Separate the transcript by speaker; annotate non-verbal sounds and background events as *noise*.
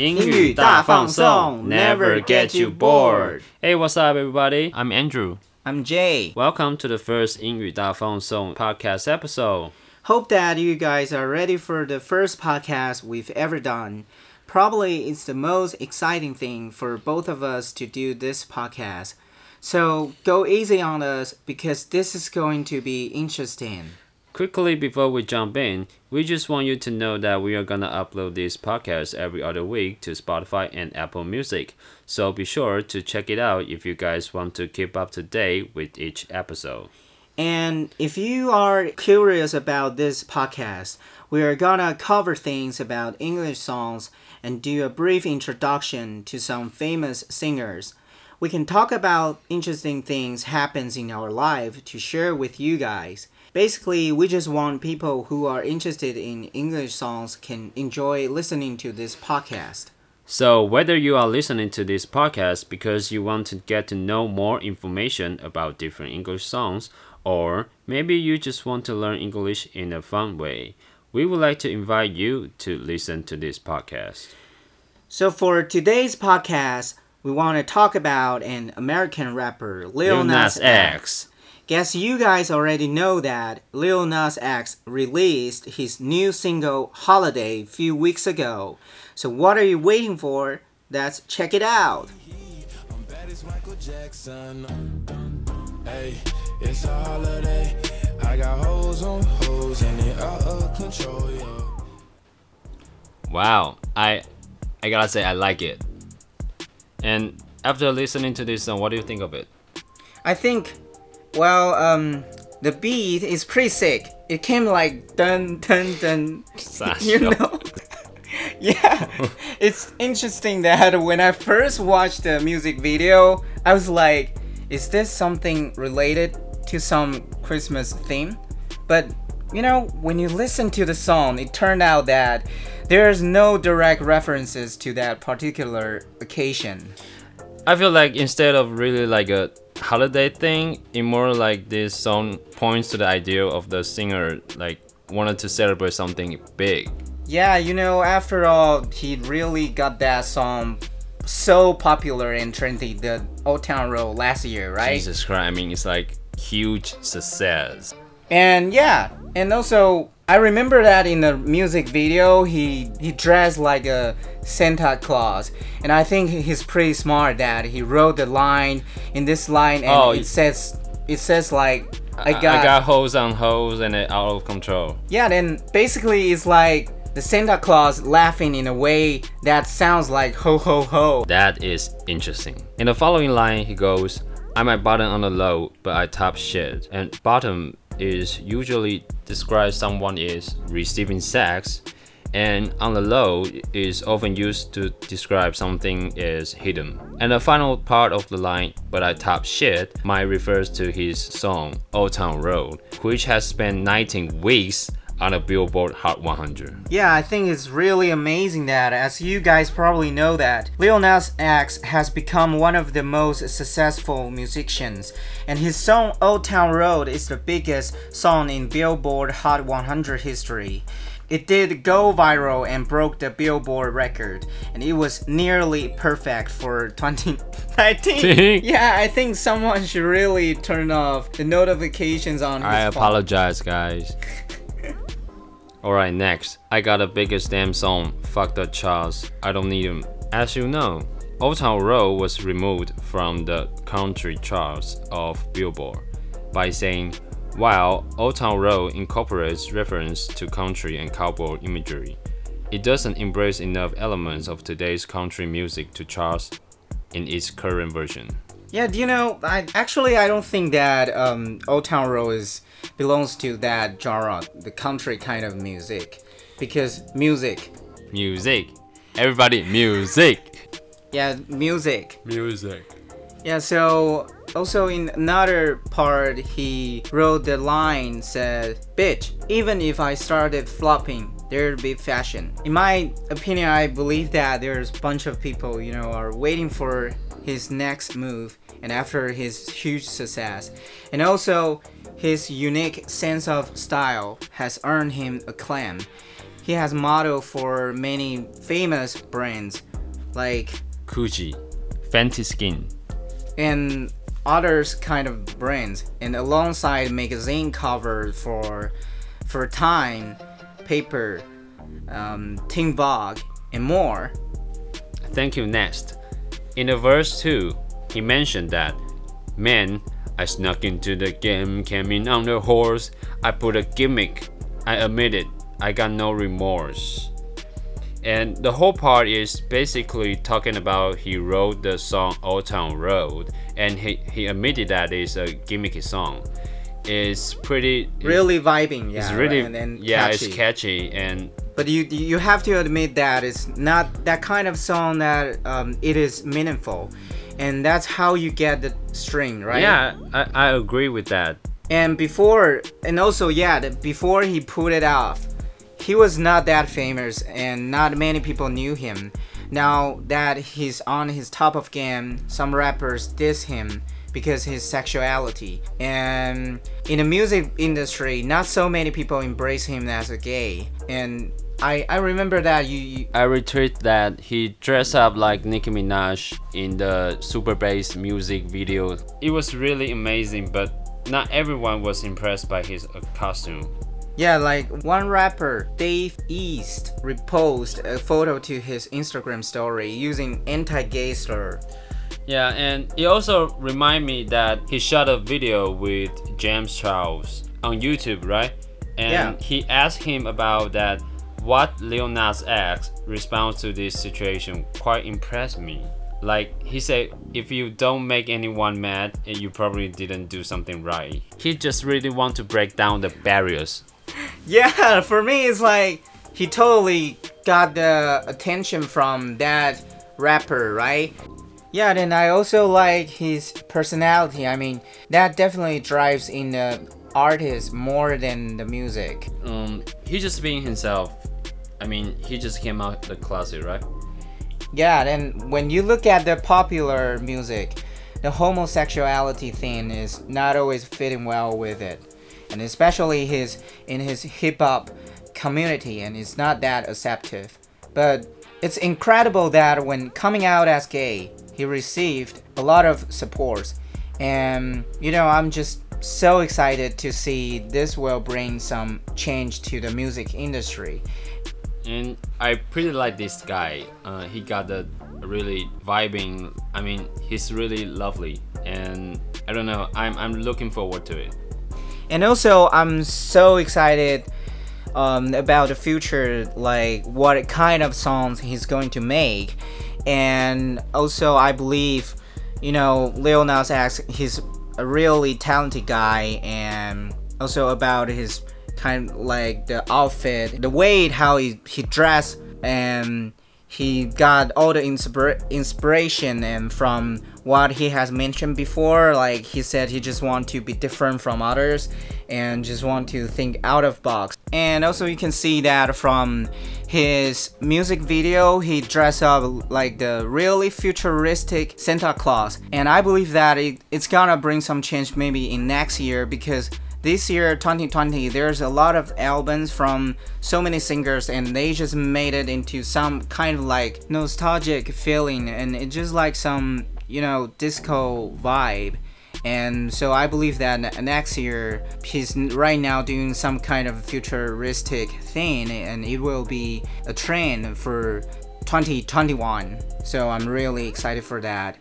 Speaker 1: 英语大放送，Never get you bored. Hey, what's up, everybody? I'm Andrew.
Speaker 2: I'm Jay.
Speaker 1: Welcome to the first 英语大放送 podcast episode.
Speaker 2: Hope that you guys are ready for the first podcast we've ever done. Probably it's the most exciting thing for both of us to do this podcast. So go easy on us because this is going to be interesting.
Speaker 1: Quickly before we jump in, we just want you to know that we are gonna upload this podcast every other week to Spotify and Apple Music. So be sure to check it out if you guys want to keep up to date with each episode.
Speaker 2: And if you are curious about this podcast, we are gonna cover things about English songs and do a brief introduction to some famous singers. We can talk about interesting things happens in our life to share with you guys. Basically, we just want people who are interested in English songs can enjoy listening to this podcast.
Speaker 1: So, whether you are listening to this podcast because you want to get to know more information about different English songs, or maybe you just want to learn English in a fun way, we would like to invite you to listen to this podcast.
Speaker 2: So, for today's podcast, we want to talk about an American rapper, Lil, Nas, X. Guess you guys already know that Lil Nas X released his new single Holiday a few weeks ago. So what are you waiting for? Let's check it out.
Speaker 3: Hey, it's a holiday. I got hoes on hoes and they out of control, yo.
Speaker 1: Wow, I I gotta say I like it. And after listening to this song, what do you think of it?
Speaker 2: I think well, um, the beat is pretty sick. It came like dun dun dun. You know. *laughs* yeah, it's interesting that when I first watched the music video, I was like, is this something related to some Christmas theme? But you know, when you listen to the song, it turned out that there's no direct references to that particular occasion.
Speaker 1: I feel like instead of really like a holiday thing, it more like this song points to the idea of the singer like wanted to celebrate something big.
Speaker 2: Yeah, you know, after all, he really got that song so popular and trendy, the Old Town Road last year, right?
Speaker 1: Jesus Christ, I mean, it's like huge success.
Speaker 2: And yeah, and also I remember that in the music video, he he dressed like a Santa Claus, and I think he's pretty smart. That he wrote the line in this line, and oh, it says it says like
Speaker 1: I got I got hoes on hoes and it out of control.
Speaker 2: Yeah, then basically it's like the Santa Claus laughing in a way that sounds like ho ho ho.
Speaker 1: That is interesting. In the following line, he goes, I'm might bottom on the low, but I top shit." And bottom is usually describes someone is receiving sex, and on the low is often used to describe something is hidden. And the final part of the line, but I top shit, might refers to his song Old Town Road, which has spent 19 weeks on a Billboard Hot 100.
Speaker 2: Yeah, I think it's really amazing that, as you guys probably know that, Lil Nas X has become one of the most successful musicians, and his song Old Town Road is the biggest song in Billboard Hot 100 history. It did go viral and broke the Billboard record, and it was nearly perfect for 2019. *laughs* yeah, I think someone should really turn off the notifications on.
Speaker 1: I apologize, guys. *laughs* Alright, next. I got the biggest damn song, Fuck the Charts. I don't need them. As you know, Old Town Road was removed from the country charts of Billboard by saying, while Old Town Road incorporates reference to country and cowboy imagery, it doesn't embrace enough elements of today's country music to chart in its current version.
Speaker 2: Yeah, do you know? I actually I don't think that um, Old Town Road is belongs to that genre, the country kind of music, because music.
Speaker 1: Music. Everybody, music.
Speaker 2: Yeah, music.
Speaker 1: Music.
Speaker 2: Yeah, so also in another part, he wrote the line said, "Bitch, even if I started flopping, there'd be fashion." In my opinion, I believe that there's a bunch of people, you know, are waiting for his next move and after his huge success. And also, his unique sense of style has earned him acclaim. He has modeled for many famous brands like
Speaker 1: Gucci, Fenty Skin.
Speaker 2: and others kind of brands and alongside magazine cover for for time paper um, teen and more
Speaker 1: Thank you, Next. In the verse 2, he mentioned that, Man, I snuck into the game, came in on the horse. I put a gimmick. I admit it. I got no remorse. And the whole part is basically talking about he wrote the song Old Town Road, and he, he admitted that it's a gimmicky song. It's pretty.
Speaker 2: really vibing yeah
Speaker 1: It's really.
Speaker 2: right? and then
Speaker 1: yeah,
Speaker 2: catchy.
Speaker 1: it's catchy and
Speaker 2: but you you have to admit that it's not that kind of song that um, it is meaningful and that's how you get the string right
Speaker 1: yeah, I, I agree with that.
Speaker 2: And before, and also, yeah, the- before he put it off, he was not that famous and not many people knew him. Now that he's on his top of game, some rappers diss him because his sexuality. And in the music industry, not so many people embrace him as a gay. And I, I remember that you, you
Speaker 1: I retweet that he dressed up like Nicki Minaj in the Super Bass music video. It was really amazing, but not everyone was impressed by his uh, costume.
Speaker 2: Yeah, like one rapper, Dave East, reposted a photo to his Instagram story using anti-gay slur.
Speaker 1: Yeah, and it also remind me that he shot a video with James Charles on YouTube, right? And
Speaker 2: Yeah.
Speaker 1: he asked him about that. What Lil Nas X response to this situation quite impressed me. Like he said, if you don't make anyone mad, eh, you probably didn't do something right. He just really want to break down the barriers. *laughs*
Speaker 2: Yeah, for me, it's like he totally got the attention from that rapper, right? Yeah, then I also like his personality. I mean, that definitely drives in the artist more than the music.
Speaker 1: Um, he just being himself. I mean, he just came out the closet, right?
Speaker 2: Yeah, then when you look at the popular music, the homosexuality thing is not always fitting well with it. And especially his in his hip hop community and it's not that acceptive. But it's incredible that when coming out as gay, he received a lot of support. And you know, I'm just so excited to see this will bring some change to the music industry.
Speaker 1: and I pretty like this guy. Uh, he got a really vibing. I mean, he's really lovely, and I don't know. I'm I'm looking forward to it.
Speaker 2: And also, I'm so excited um, about the future, like what kind of songs he's going to make. And also, I believe, you know, Lil Nas X, he's a really talented guy, and also about his kind of like the outfit, the way how he, he dressed, and he got all the inspira- inspiration and from what he has mentioned before like he said he just want to be different from others and just want to think out of box and also you can see that from his music video he dressed up like the really futuristic santa claus. And i believe that it, it's gonna bring some change maybe in next year because this year 2020 there's a lot of albums from so many singers and they just made it into some kind of like nostalgic feeling and it's just like some you know disco vibe and so i believe that year he's right now doing some kind of futuristic thing and it will be a trend for 2021 so i'm really excited for that